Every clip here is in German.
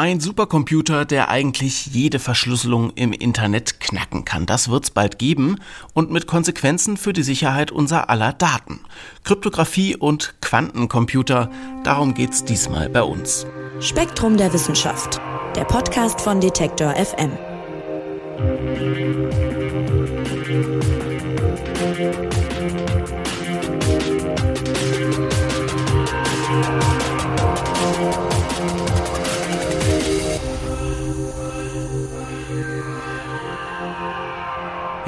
Ein Supercomputer, der eigentlich jede Verschlüsselung im Internet knacken kann. Das wird's bald geben und mit Konsequenzen für die Sicherheit unser aller Daten. Kryptographie und Quantencomputer, darum geht's diesmal bei uns. Spektrum der Wissenschaft, der Podcast von Detektor FM.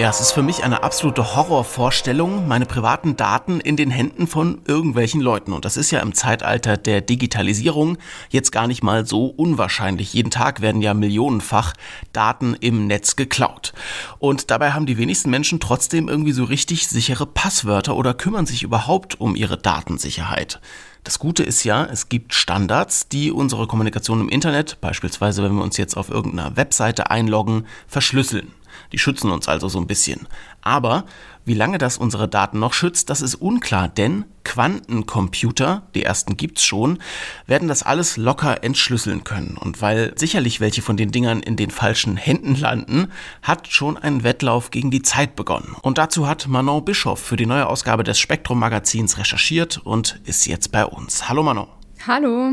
Ja, es ist für mich eine absolute Horrorvorstellung, meine privaten Daten in den Händen von irgendwelchen Leuten. Und das ist ja im Zeitalter der Digitalisierung jetzt gar nicht mal so unwahrscheinlich. Jeden Tag werden ja millionenfach Daten im Netz geklaut. Und dabei haben die wenigsten Menschen trotzdem irgendwie so richtig sichere Passwörter oder kümmern sich überhaupt um ihre Datensicherheit. Das Gute ist ja, es gibt Standards, die unsere Kommunikation im Internet, beispielsweise wenn wir uns jetzt auf irgendeiner Webseite einloggen, verschlüsseln. Die schützen uns also so ein bisschen. Aber wie lange das unsere Daten noch schützt, das ist unklar, denn Quantencomputer, die ersten gibt's schon, werden das alles locker entschlüsseln können. Und weil sicherlich welche von den Dingern in den falschen Händen landen, hat schon ein Wettlauf gegen die Zeit begonnen. Und dazu hat Manon Bischoff für die neue Ausgabe des Spektrum Magazins recherchiert und ist jetzt bei uns. Hallo Manon. Hallo.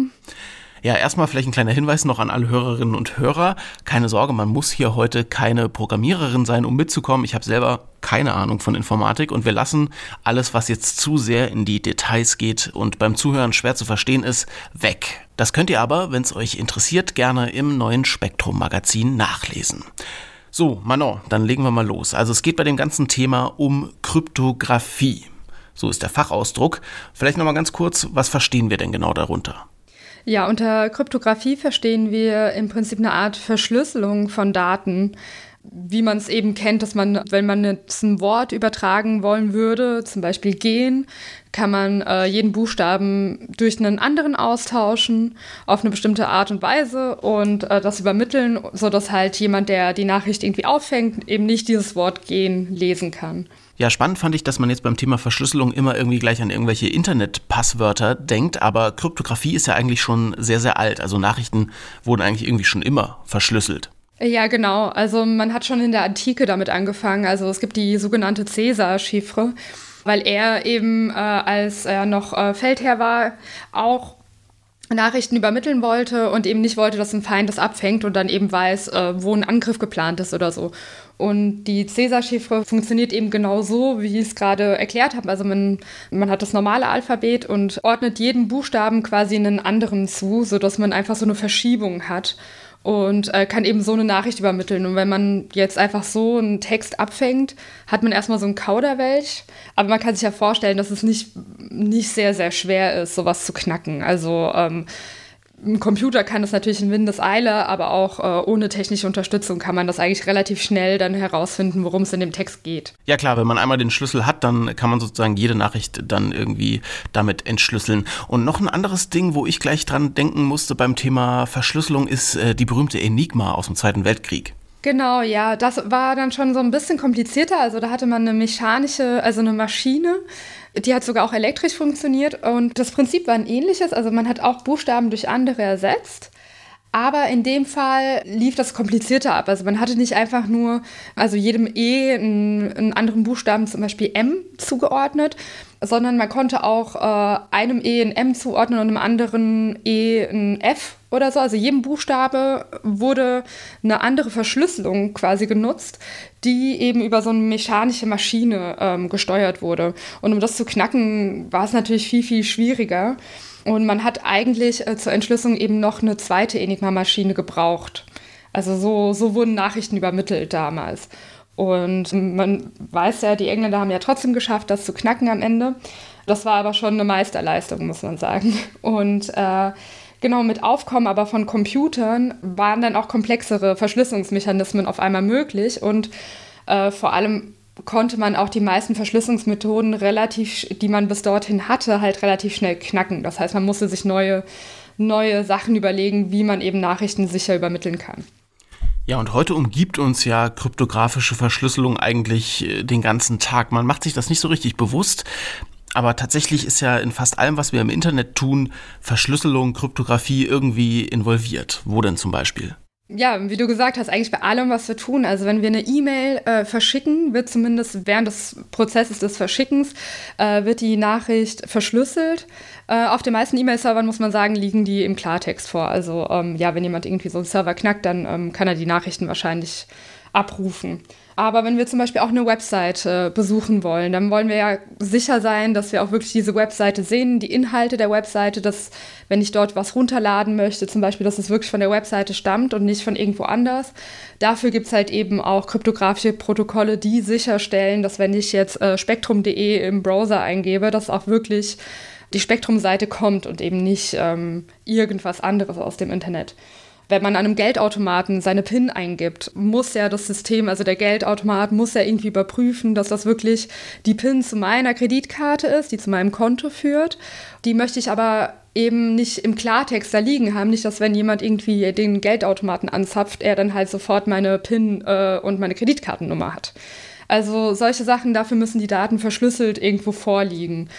Ja, erstmal vielleicht ein kleiner Hinweis noch an alle Hörerinnen und Hörer. Keine Sorge, man muss hier heute keine Programmiererin sein, um mitzukommen. Ich habe selber keine Ahnung von Informatik und wir lassen alles, was jetzt zu sehr in die Details geht und beim Zuhören schwer zu verstehen ist, weg. Das könnt ihr aber, wenn es euch interessiert, gerne im neuen Spektrum Magazin nachlesen. So, Manon, dann legen wir mal los. Also es geht bei dem ganzen Thema um Kryptographie. So ist der Fachausdruck. Vielleicht nochmal ganz kurz, was verstehen wir denn genau darunter? Ja, unter Kryptographie verstehen wir im Prinzip eine Art Verschlüsselung von Daten, wie man es eben kennt, dass man, wenn man jetzt ein Wort übertragen wollen würde, zum Beispiel gehen, kann man äh, jeden Buchstaben durch einen anderen austauschen auf eine bestimmte Art und Weise und äh, das übermitteln, sodass halt jemand, der die Nachricht irgendwie auffängt, eben nicht dieses Wort gehen lesen kann. Ja, spannend fand ich, dass man jetzt beim Thema Verschlüsselung immer irgendwie gleich an irgendwelche Internetpasswörter denkt, aber Kryptographie ist ja eigentlich schon sehr, sehr alt. Also Nachrichten wurden eigentlich irgendwie schon immer verschlüsselt. Ja, genau. Also man hat schon in der Antike damit angefangen. Also es gibt die sogenannte Cäsar-Chiffre, weil er eben, äh, als er noch äh, Feldherr war, auch Nachrichten übermitteln wollte und eben nicht wollte, dass ein Feind das abfängt und dann eben weiß, äh, wo ein Angriff geplant ist oder so. Und die Cäsar-Chiffre funktioniert eben genau so, wie ich es gerade erklärt habe. Also man, man hat das normale Alphabet und ordnet jeden Buchstaben quasi einen anderen zu, sodass man einfach so eine Verschiebung hat und äh, kann eben so eine Nachricht übermitteln. Und wenn man jetzt einfach so einen Text abfängt, hat man erstmal so einen Kauderwelsch. Aber man kann sich ja vorstellen, dass es nicht, nicht sehr, sehr schwer ist, sowas zu knacken. Also ähm, ein Computer kann das natürlich in Windeseile, aber auch äh, ohne technische Unterstützung kann man das eigentlich relativ schnell dann herausfinden, worum es in dem Text geht. Ja klar, wenn man einmal den Schlüssel hat, dann kann man sozusagen jede Nachricht dann irgendwie damit entschlüsseln. Und noch ein anderes Ding, wo ich gleich dran denken musste beim Thema Verschlüsselung, ist äh, die berühmte Enigma aus dem Zweiten Weltkrieg. Genau, ja, das war dann schon so ein bisschen komplizierter. Also da hatte man eine mechanische, also eine Maschine, die hat sogar auch elektrisch funktioniert und das Prinzip war ein ähnliches. Also man hat auch Buchstaben durch andere ersetzt. Aber in dem Fall lief das komplizierter ab. Also man hatte nicht einfach nur, also jedem E einen, einen anderen Buchstaben, zum Beispiel M, zugeordnet, sondern man konnte auch äh, einem E ein M zuordnen und einem anderen E ein F oder so. Also jedem Buchstabe wurde eine andere Verschlüsselung quasi genutzt, die eben über so eine mechanische Maschine ähm, gesteuert wurde. Und um das zu knacken, war es natürlich viel, viel schwieriger. Und man hat eigentlich äh, zur Entschlüsselung eben noch eine zweite Enigma-Maschine gebraucht. Also so, so wurden Nachrichten übermittelt damals. Und man weiß ja, die Engländer haben ja trotzdem geschafft, das zu knacken am Ende. Das war aber schon eine Meisterleistung, muss man sagen. Und äh, genau mit Aufkommen aber von Computern waren dann auch komplexere Verschlüsselungsmechanismen auf einmal möglich und äh, vor allem konnte man auch die meisten Verschlüsselungsmethoden relativ, die man bis dorthin hatte, halt relativ schnell knacken. Das heißt, man musste sich neue, neue Sachen überlegen, wie man eben Nachrichten sicher übermitteln kann. Ja, und heute umgibt uns ja kryptografische Verschlüsselung eigentlich äh, den ganzen Tag. Man macht sich das nicht so richtig bewusst. Aber tatsächlich ist ja in fast allem, was wir im Internet tun, Verschlüsselung, Kryptographie irgendwie involviert. Wo denn zum Beispiel? Ja, wie du gesagt hast, eigentlich bei allem, was wir tun. Also wenn wir eine E-Mail äh, verschicken, wird zumindest während des Prozesses des Verschickens, äh, wird die Nachricht verschlüsselt. Äh, auf den meisten E-Mail-Servern, muss man sagen, liegen die im Klartext vor. Also ähm, ja, wenn jemand irgendwie so einen Server knackt, dann ähm, kann er die Nachrichten wahrscheinlich abrufen. Aber wenn wir zum Beispiel auch eine Webseite besuchen wollen, dann wollen wir ja sicher sein, dass wir auch wirklich diese Webseite sehen, die Inhalte der Webseite, dass wenn ich dort was runterladen möchte, zum Beispiel, dass es wirklich von der Webseite stammt und nicht von irgendwo anders. Dafür gibt es halt eben auch kryptografische Protokolle, die sicherstellen, dass wenn ich jetzt äh, spektrum.de im Browser eingebe, dass auch wirklich die Spektrum-Seite kommt und eben nicht ähm, irgendwas anderes aus dem Internet. Wenn man an einem Geldautomaten seine PIN eingibt, muss ja das System, also der Geldautomat, muss ja irgendwie überprüfen, dass das wirklich die PIN zu meiner Kreditkarte ist, die zu meinem Konto führt. Die möchte ich aber eben nicht im Klartext da liegen haben. Nicht, dass wenn jemand irgendwie den Geldautomaten anzapft, er dann halt sofort meine PIN äh, und meine Kreditkartennummer hat. Also solche Sachen, dafür müssen die Daten verschlüsselt irgendwo vorliegen.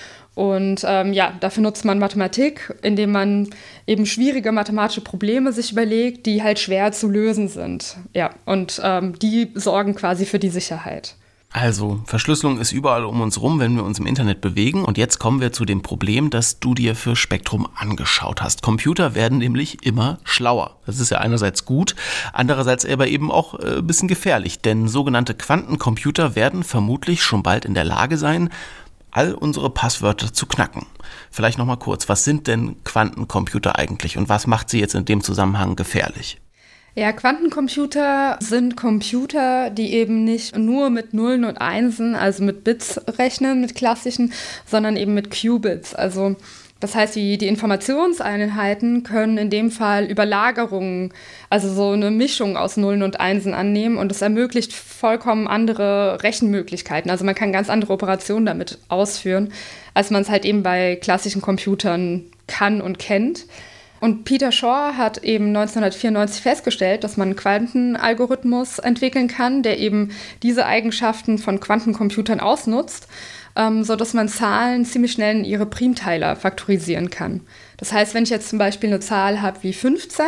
Und ähm, ja, dafür nutzt man Mathematik, indem man eben schwierige mathematische Probleme sich überlegt, die halt schwer zu lösen sind. Ja, und ähm, die sorgen quasi für die Sicherheit. Also, Verschlüsselung ist überall um uns rum, wenn wir uns im Internet bewegen. Und jetzt kommen wir zu dem Problem, das du dir für Spektrum angeschaut hast. Computer werden nämlich immer schlauer. Das ist ja einerseits gut, andererseits aber eben auch äh, ein bisschen gefährlich, denn sogenannte Quantencomputer werden vermutlich schon bald in der Lage sein, all unsere Passwörter zu knacken. Vielleicht noch mal kurz, was sind denn Quantencomputer eigentlich und was macht sie jetzt in dem Zusammenhang gefährlich? Ja, Quantencomputer sind Computer, die eben nicht nur mit Nullen und Einsen, also mit Bits rechnen, mit klassischen, sondern eben mit Qubits, also das heißt, die, die Informationseinheiten können in dem Fall Überlagerungen, also so eine Mischung aus Nullen und Einsen annehmen und es ermöglicht vollkommen andere Rechenmöglichkeiten. Also man kann ganz andere Operationen damit ausführen, als man es halt eben bei klassischen Computern kann und kennt. Und Peter Shaw hat eben 1994 festgestellt, dass man einen Quantenalgorithmus entwickeln kann, der eben diese Eigenschaften von Quantencomputern ausnutzt ähm, sodass man Zahlen ziemlich schnell in ihre Primteiler faktorisieren kann. Das heißt, wenn ich jetzt zum Beispiel eine Zahl habe wie 15,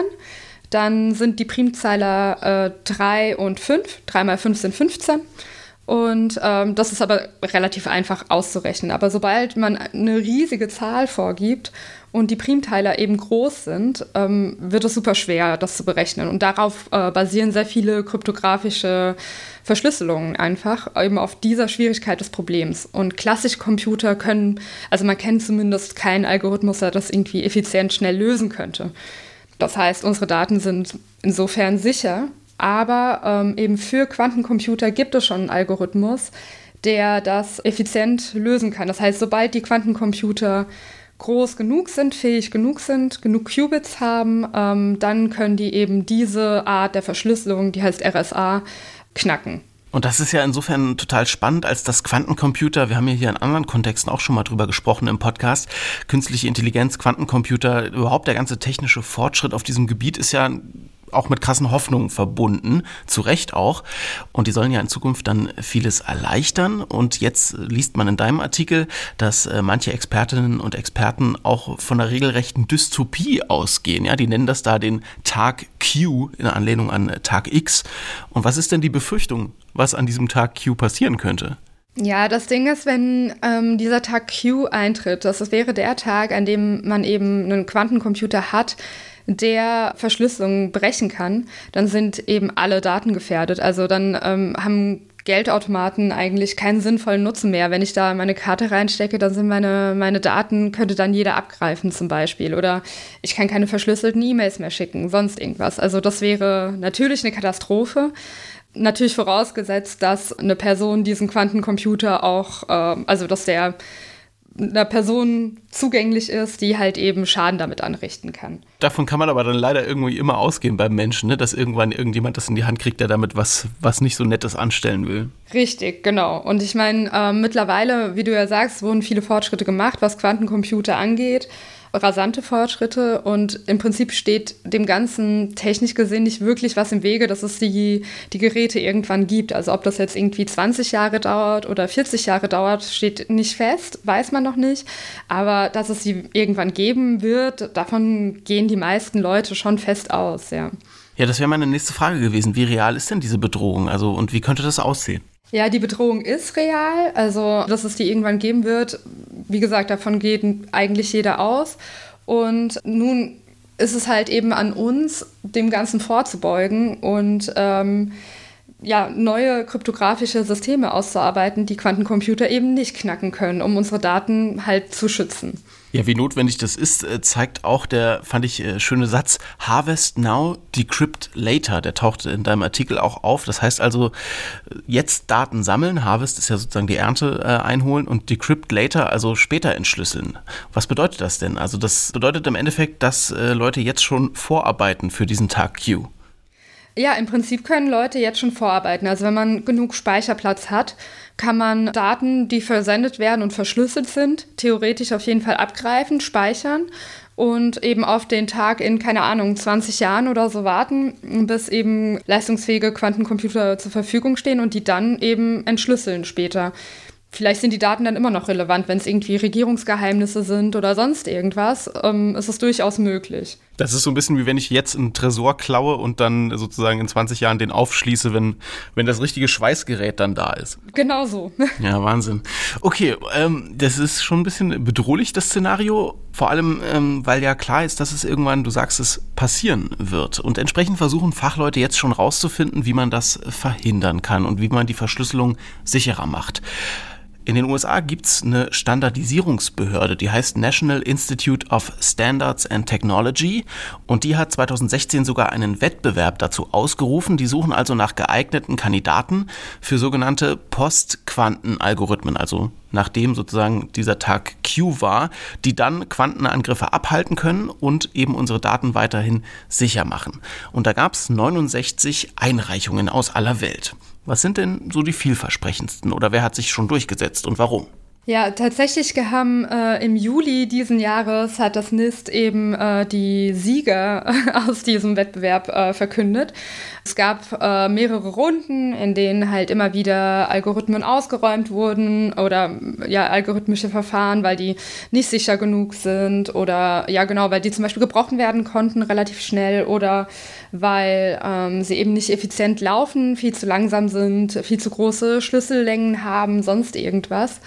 dann sind die Primzeiler äh, 3 und 5. 3 mal 5 sind 15. Und ähm, das ist aber relativ einfach auszurechnen. Aber sobald man eine riesige Zahl vorgibt und die Primteiler eben groß sind, ähm, wird es super schwer, das zu berechnen. Und darauf äh, basieren sehr viele kryptografische Verschlüsselungen einfach, eben auf dieser Schwierigkeit des Problems. Und klassische Computer können, also man kennt zumindest keinen Algorithmus, der das irgendwie effizient schnell lösen könnte. Das heißt, unsere Daten sind insofern sicher, aber ähm, eben für Quantencomputer gibt es schon einen Algorithmus, der das effizient lösen kann. Das heißt, sobald die Quantencomputer groß genug sind, fähig genug sind, genug Qubits haben, ähm, dann können die eben diese Art der Verschlüsselung, die heißt RSA, knacken. Und das ist ja insofern total spannend, als das Quantencomputer, wir haben ja hier in anderen Kontexten auch schon mal drüber gesprochen im Podcast, künstliche Intelligenz, Quantencomputer, überhaupt der ganze technische Fortschritt auf diesem Gebiet ist ja auch mit krassen Hoffnungen verbunden, zu Recht auch. Und die sollen ja in Zukunft dann vieles erleichtern. Und jetzt liest man in deinem Artikel, dass äh, manche Expertinnen und Experten auch von einer regelrechten Dystopie ausgehen. Ja, die nennen das da den Tag Q in Anlehnung an Tag X. Und was ist denn die Befürchtung, was an diesem Tag Q passieren könnte? Ja, das Ding ist, wenn ähm, dieser Tag Q eintritt, das wäre der Tag, an dem man eben einen Quantencomputer hat, der Verschlüsselung brechen kann, dann sind eben alle Daten gefährdet. Also dann ähm, haben Geldautomaten eigentlich keinen sinnvollen Nutzen mehr. Wenn ich da meine Karte reinstecke, dann sind meine, meine Daten, könnte dann jeder abgreifen zum Beispiel. Oder ich kann keine verschlüsselten E-Mails mehr schicken, sonst irgendwas. Also das wäre natürlich eine Katastrophe. Natürlich vorausgesetzt, dass eine Person diesen Quantencomputer auch, äh, also dass der einer Person zugänglich ist, die halt eben Schaden damit anrichten kann. Davon kann man aber dann leider irgendwie immer ausgehen beim Menschen, ne? dass irgendwann irgendjemand das in die Hand kriegt, der damit was, was nicht so Nettes anstellen will. Richtig, genau. Und ich meine, äh, mittlerweile, wie du ja sagst, wurden viele Fortschritte gemacht, was Quantencomputer angeht. Rasante Fortschritte und im Prinzip steht dem Ganzen technisch gesehen nicht wirklich was im Wege, dass es die, die Geräte irgendwann gibt. Also ob das jetzt irgendwie 20 Jahre dauert oder 40 Jahre dauert, steht nicht fest, weiß man noch nicht. Aber dass es sie irgendwann geben wird, davon gehen die meisten Leute schon fest aus, ja. Ja, das wäre meine nächste Frage gewesen. Wie real ist denn diese Bedrohung? Also und wie könnte das aussehen? Ja, die Bedrohung ist real. Also, dass es die irgendwann geben wird, wie gesagt, davon geht eigentlich jeder aus. Und nun ist es halt eben an uns, dem Ganzen vorzubeugen und ähm, ja, neue kryptografische Systeme auszuarbeiten, die Quantencomputer eben nicht knacken können, um unsere Daten halt zu schützen. Ja, wie notwendig das ist, äh, zeigt auch der, fand ich, äh, schöne Satz, Harvest now, decrypt later. Der taucht in deinem Artikel auch auf. Das heißt also, jetzt Daten sammeln, Harvest ist ja sozusagen die Ernte äh, einholen und decrypt later, also später entschlüsseln. Was bedeutet das denn? Also das bedeutet im Endeffekt, dass äh, Leute jetzt schon vorarbeiten für diesen Tag Q. Ja, im Prinzip können Leute jetzt schon vorarbeiten. Also wenn man genug Speicherplatz hat, kann man Daten, die versendet werden und verschlüsselt sind, theoretisch auf jeden Fall abgreifen, speichern und eben auf den Tag in, keine Ahnung, 20 Jahren oder so warten, bis eben leistungsfähige Quantencomputer zur Verfügung stehen und die dann eben entschlüsseln später. Vielleicht sind die Daten dann immer noch relevant, wenn es irgendwie Regierungsgeheimnisse sind oder sonst irgendwas, ähm, ist es durchaus möglich. Das ist so ein bisschen wie wenn ich jetzt einen Tresor klaue und dann sozusagen in 20 Jahren den aufschließe, wenn, wenn das richtige Schweißgerät dann da ist. Genau so. Ja, Wahnsinn. Okay, ähm, das ist schon ein bisschen bedrohlich, das Szenario. Vor allem, ähm, weil ja klar ist, dass es irgendwann, du sagst es, passieren wird. Und entsprechend versuchen Fachleute jetzt schon rauszufinden, wie man das verhindern kann und wie man die Verschlüsselung sicherer macht. In den USA gibt es eine Standardisierungsbehörde, die heißt National Institute of Standards and Technology und die hat 2016 sogar einen Wettbewerb dazu ausgerufen. Die suchen also nach geeigneten Kandidaten für sogenannte Postquantenalgorithmen, also nachdem sozusagen dieser Tag Q war, die dann Quantenangriffe abhalten können und eben unsere Daten weiterhin sicher machen. Und da gab es 69 Einreichungen aus aller Welt. Was sind denn so die vielversprechendsten oder wer hat sich schon durchgesetzt und warum? Ja, tatsächlich haben äh, im Juli diesen Jahres hat das NIST eben äh, die Sieger aus diesem Wettbewerb äh, verkündet. Es gab äh, mehrere Runden, in denen halt immer wieder Algorithmen ausgeräumt wurden oder ja algorithmische Verfahren, weil die nicht sicher genug sind oder ja genau, weil die zum Beispiel gebrochen werden konnten relativ schnell oder weil ähm, sie eben nicht effizient laufen, viel zu langsam sind, viel zu große Schlüssellängen haben, sonst irgendwas.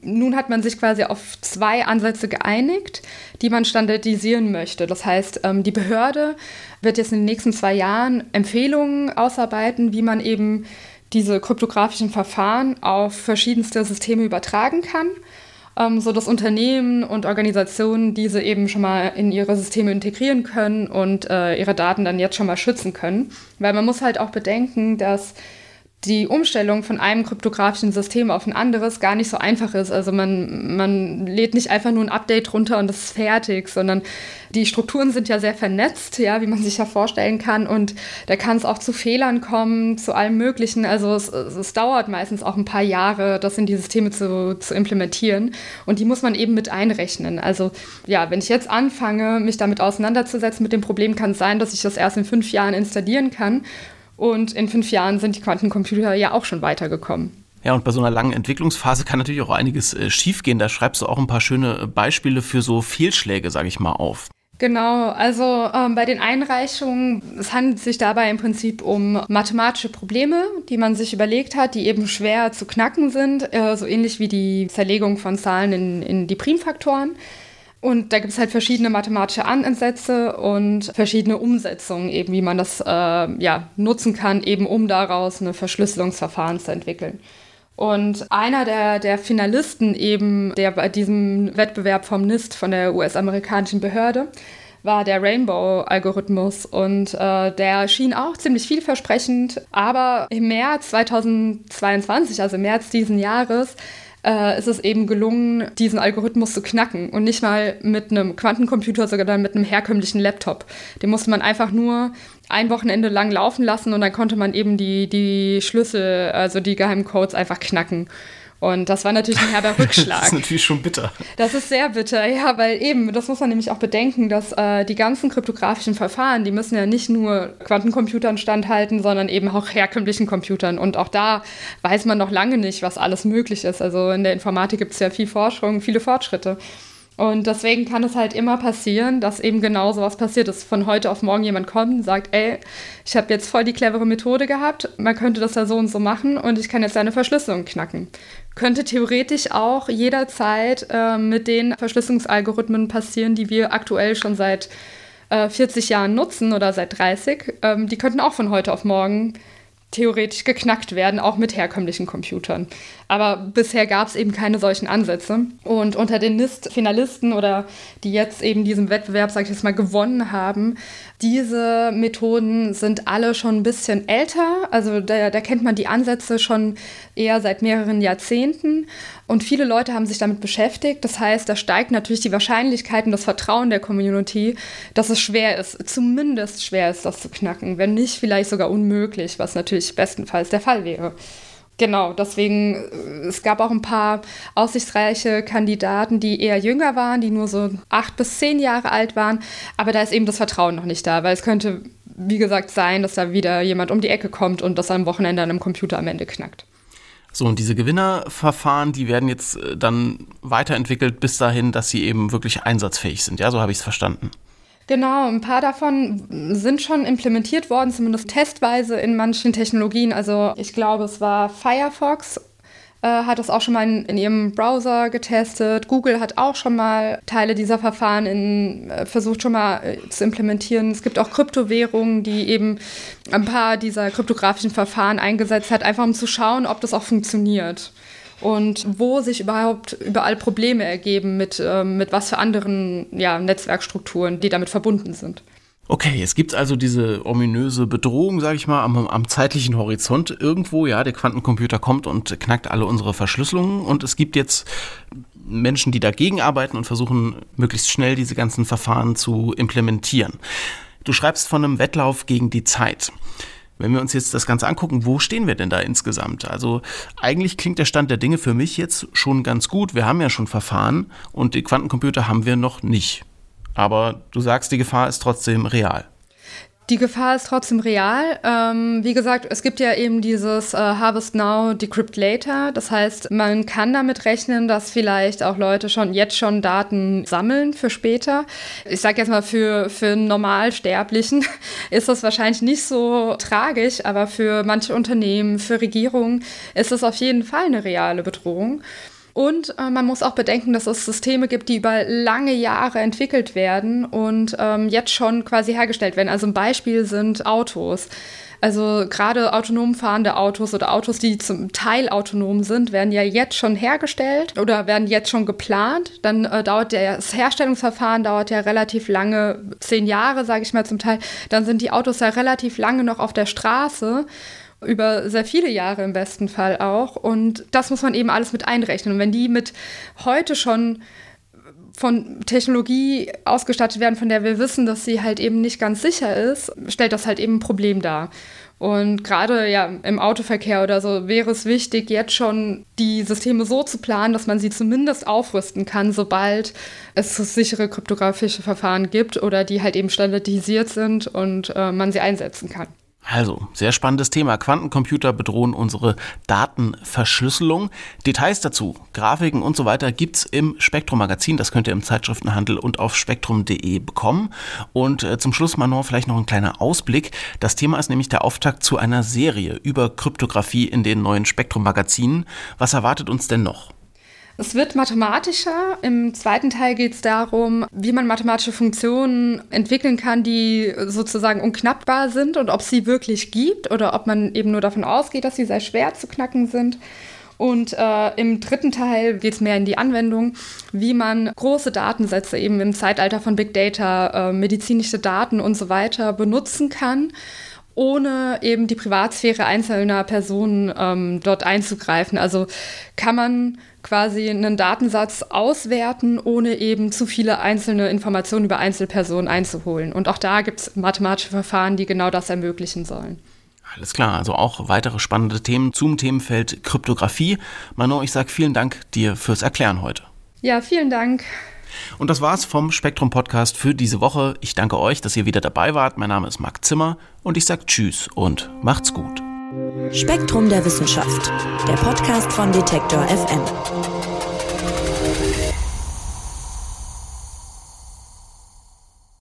Nun hat man sich quasi auf zwei Ansätze geeinigt, die man standardisieren möchte. Das heißt, ähm, die Behörde wird jetzt in den nächsten zwei Jahren Empfehlungen ausarbeiten, wie man eben diese kryptografischen Verfahren auf verschiedenste Systeme übertragen kann, ähm, sodass Unternehmen und Organisationen diese eben schon mal in ihre Systeme integrieren können und äh, ihre Daten dann jetzt schon mal schützen können. Weil man muss halt auch bedenken, dass die Umstellung von einem kryptografischen System auf ein anderes gar nicht so einfach ist. Also man, man lädt nicht einfach nur ein Update runter und das ist fertig, sondern die Strukturen sind ja sehr vernetzt, ja, wie man sich ja vorstellen kann. Und da kann es auch zu Fehlern kommen, zu allem Möglichen. Also es, es dauert meistens auch ein paar Jahre, das in die Systeme zu, zu implementieren. Und die muss man eben mit einrechnen. Also ja, wenn ich jetzt anfange, mich damit auseinanderzusetzen mit dem Problem, kann es sein, dass ich das erst in fünf Jahren installieren kann. Und in fünf Jahren sind die Quantencomputer ja auch schon weitergekommen. Ja, und bei so einer langen Entwicklungsphase kann natürlich auch einiges äh, schiefgehen. Da schreibst du auch ein paar schöne Beispiele für so Fehlschläge, sage ich mal, auf. Genau, also ähm, bei den Einreichungen, es handelt sich dabei im Prinzip um mathematische Probleme, die man sich überlegt hat, die eben schwer zu knacken sind, äh, so ähnlich wie die Zerlegung von Zahlen in, in die Primfaktoren. Und da gibt es halt verschiedene mathematische Ansätze und verschiedene Umsetzungen, eben wie man das äh, ja, nutzen kann, eben um daraus ein Verschlüsselungsverfahren zu entwickeln. Und einer der, der Finalisten eben, der bei diesem Wettbewerb vom NIST, von der US-amerikanischen Behörde, war der Rainbow-Algorithmus und äh, der schien auch ziemlich vielversprechend. Aber im März 2022, also im März diesen Jahres, äh, ist es eben gelungen, diesen Algorithmus zu knacken und nicht mal mit einem Quantencomputer, sondern mit einem herkömmlichen Laptop. Den musste man einfach nur ein Wochenende lang laufen lassen und dann konnte man eben die, die Schlüssel, also die geheimen Codes einfach knacken. Und das war natürlich ein herber Rückschlag. das ist natürlich schon bitter. Das ist sehr bitter, ja, weil eben, das muss man nämlich auch bedenken, dass äh, die ganzen kryptografischen Verfahren, die müssen ja nicht nur Quantencomputern standhalten, sondern eben auch herkömmlichen Computern. Und auch da weiß man noch lange nicht, was alles möglich ist. Also in der Informatik gibt es ja viel Forschung, viele Fortschritte. Und deswegen kann es halt immer passieren, dass eben genau so was passiert ist. Von heute auf morgen jemand kommt und sagt, ey, ich habe jetzt voll die clevere Methode gehabt, man könnte das ja so und so machen und ich kann jetzt eine Verschlüsselung knacken. Könnte theoretisch auch jederzeit äh, mit den Verschlüsselungsalgorithmen passieren, die wir aktuell schon seit äh, 40 Jahren nutzen oder seit 30. Ähm, die könnten auch von heute auf morgen theoretisch geknackt werden, auch mit herkömmlichen Computern. Aber bisher gab es eben keine solchen Ansätze. Und unter den NIST-Finalisten oder die jetzt eben diesen Wettbewerb, sag ich jetzt mal, gewonnen haben, diese Methoden sind alle schon ein bisschen älter. Also da, da kennt man die Ansätze schon eher seit mehreren Jahrzehnten. Und viele Leute haben sich damit beschäftigt. Das heißt, da steigt natürlich die Wahrscheinlichkeit und das Vertrauen der Community, dass es schwer ist, zumindest schwer ist, das zu knacken. Wenn nicht, vielleicht sogar unmöglich, was natürlich bestenfalls der Fall wäre. Genau, deswegen, äh, es gab auch ein paar aussichtsreiche Kandidaten, die eher jünger waren, die nur so acht bis zehn Jahre alt waren. Aber da ist eben das Vertrauen noch nicht da, weil es könnte, wie gesagt, sein, dass da wieder jemand um die Ecke kommt und das am Wochenende an einem Computer am Ende knackt. So, und diese Gewinnerverfahren, die werden jetzt äh, dann weiterentwickelt bis dahin, dass sie eben wirklich einsatzfähig sind. Ja, so habe ich es verstanden. Genau, ein paar davon sind schon implementiert worden, zumindest testweise in manchen Technologien. Also ich glaube, es war Firefox äh, hat das auch schon mal in, in, ihrem Browser getestet. Google hat auch schon mal Teile dieser Verfahren in, äh, versucht schon mal äh, zu implementieren. Es gibt auch Kryptowährungen, die eben ein paar dieser kryptografischen Verfahren eingesetzt hat, einfach um zu schauen, ob das auch funktioniert und wo sich überhaupt überall Probleme ergeben mit, äh, mit was für anderen ja, Netzwerkstrukturen, die damit verbunden sind. Okay, es gibt also diese ominöse Bedrohung, sage ich mal, am, am, zeitlichen Horizont irgendwo. Ja, der Quantencomputer kommt und knackt alle unsere Verschlüsselungen. Und es gibt jetzt Menschen, die dagegen arbeiten und versuchen, möglichst schnell diese ganzen Verfahren zu implementieren. Du schreibst von einem Wettlauf gegen die Zeit. Wenn wir uns jetzt das Ganze angucken, wo stehen wir denn da insgesamt? Also eigentlich klingt der Stand der Dinge für mich jetzt schon ganz gut. Wir haben ja schon Verfahren und die Quantencomputer haben wir noch nicht. Aber du sagst, die Gefahr ist trotzdem real. Die Gefahr ist trotzdem real. Ähm, wie gesagt, es gibt ja eben dieses äh, Harvest Now, Decrypt Later. Das heißt, man kann damit rechnen, dass vielleicht auch Leute schon jetzt schon Daten sammeln für später. Ich sage jetzt mal, für, für Normalsterblichen ist das wahrscheinlich nicht so tragisch, aber für manche Unternehmen, für Regierungen ist es auf jeden Fall eine reale Bedrohung. Und äh, man muss auch bedenken, dass es Systeme gibt, die über lange Jahre entwickelt werden und ähm, jetzt schon quasi hergestellt werden. Also ein Beispiel sind Autos. Also gerade autonom fahrende Autos oder Autos, die zum Teil autonom sind, werden ja jetzt schon hergestellt oder werden jetzt schon geplant. Dann äh, dauert der, das Herstellungsverfahren dauert ja relativ lange, zehn Jahre, sage ich mal zum Teil. Dann sind die Autos ja relativ lange noch auf der Straße über sehr viele Jahre im besten Fall auch. Und das muss man eben alles mit einrechnen. Und wenn die mit heute schon von Technologie ausgestattet werden, von der wir wissen, dass sie halt eben nicht ganz sicher ist, stellt das halt eben ein Problem dar. Und gerade ja im Autoverkehr oder so wäre es wichtig, jetzt schon die Systeme so zu planen, dass man sie zumindest aufrüsten kann, sobald es sichere kryptografische Verfahren gibt oder die halt eben standardisiert sind und äh, man sie einsetzen kann. Also, sehr spannendes Thema. Quantencomputer bedrohen unsere Datenverschlüsselung. Details dazu, Grafiken und so weiter gibt's im Spektrum Magazin. Das könnt ihr im Zeitschriftenhandel und auf spektrum.de bekommen. Und äh, zum Schluss, Manon, vielleicht noch ein kleiner Ausblick. Das Thema ist nämlich der Auftakt zu einer Serie über Kryptographie in den neuen Spektrum Magazinen. Was erwartet uns denn noch? Es wird mathematischer. Im zweiten Teil geht es darum, wie man mathematische Funktionen entwickeln kann, die sozusagen unknackbar sind und ob sie wirklich gibt oder ob man eben nur davon ausgeht, dass sie sehr schwer zu knacken sind. Und äh, im dritten Teil geht es mehr in die Anwendung, wie man große Datensätze eben im Zeitalter von Big Data, äh, medizinische Daten und so weiter benutzen kann ohne eben die Privatsphäre einzelner Personen ähm, dort einzugreifen. Also kann man quasi einen Datensatz auswerten, ohne eben zu viele einzelne Informationen über Einzelpersonen einzuholen. Und auch da gibt es mathematische Verfahren, die genau das ermöglichen sollen. Alles klar, also auch weitere spannende Themen zum Themenfeld Kryptographie. Manon, ich sage vielen Dank dir fürs Erklären heute. Ja, vielen Dank. Und das war's vom Spektrum Podcast für diese Woche. Ich danke euch, dass ihr wieder dabei wart. Mein Name ist Marc Zimmer und ich sage Tschüss und macht's gut. Spektrum der Wissenschaft, der Podcast von Detektor FM.